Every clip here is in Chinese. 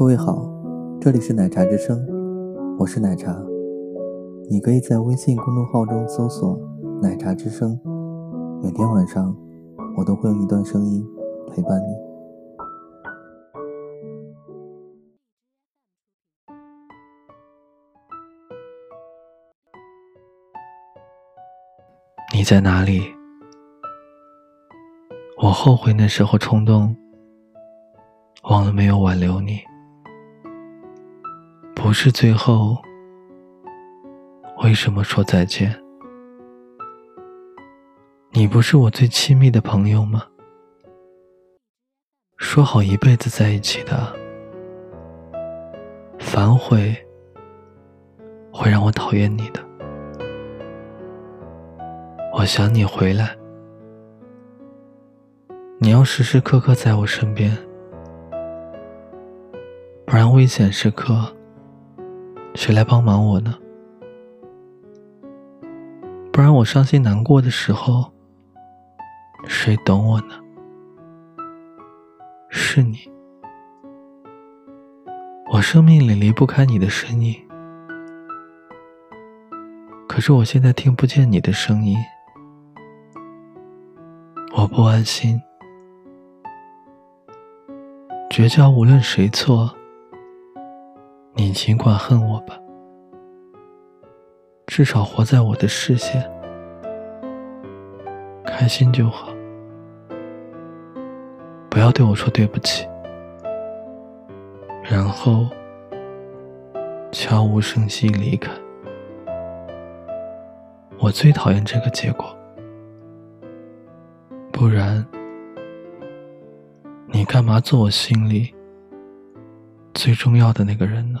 各位好，这里是奶茶之声，我是奶茶。你可以在微信公众号中搜索“奶茶之声”，每天晚上我都会用一段声音陪伴你。你在哪里？我后悔那时候冲动，忘了没有挽留你。不是最后，为什么说再见？你不是我最亲密的朋友吗？说好一辈子在一起的，反悔会让我讨厌你的。我想你回来，你要时时刻刻在我身边，不然危险时刻。谁来帮忙我呢？不然我伤心难过的时候，谁懂我呢？是你，我生命里离不开你的身影。可是我现在听不见你的声音，我不安心。绝交，无论谁错。你尽管恨我吧，至少活在我的视线，开心就好。不要对我说对不起，然后悄无声息离开。我最讨厌这个结果，不然你干嘛做我心里？最重要的那个人呢？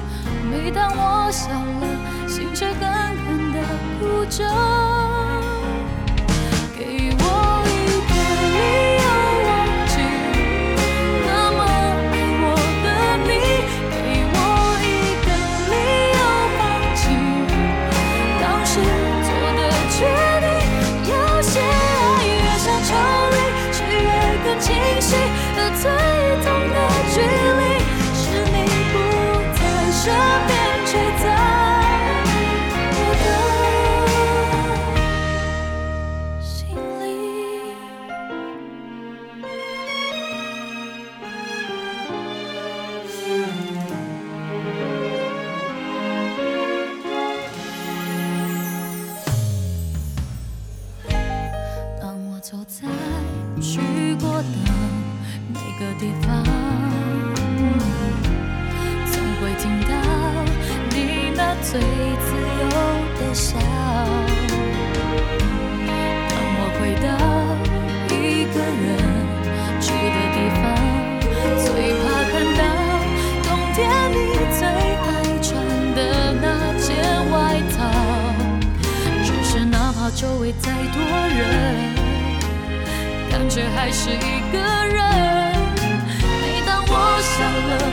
每当我笑了，心却狠狠的哭着。走在去过的每个地方总会听到你那最自由的笑。却还是一个人。每当我笑了，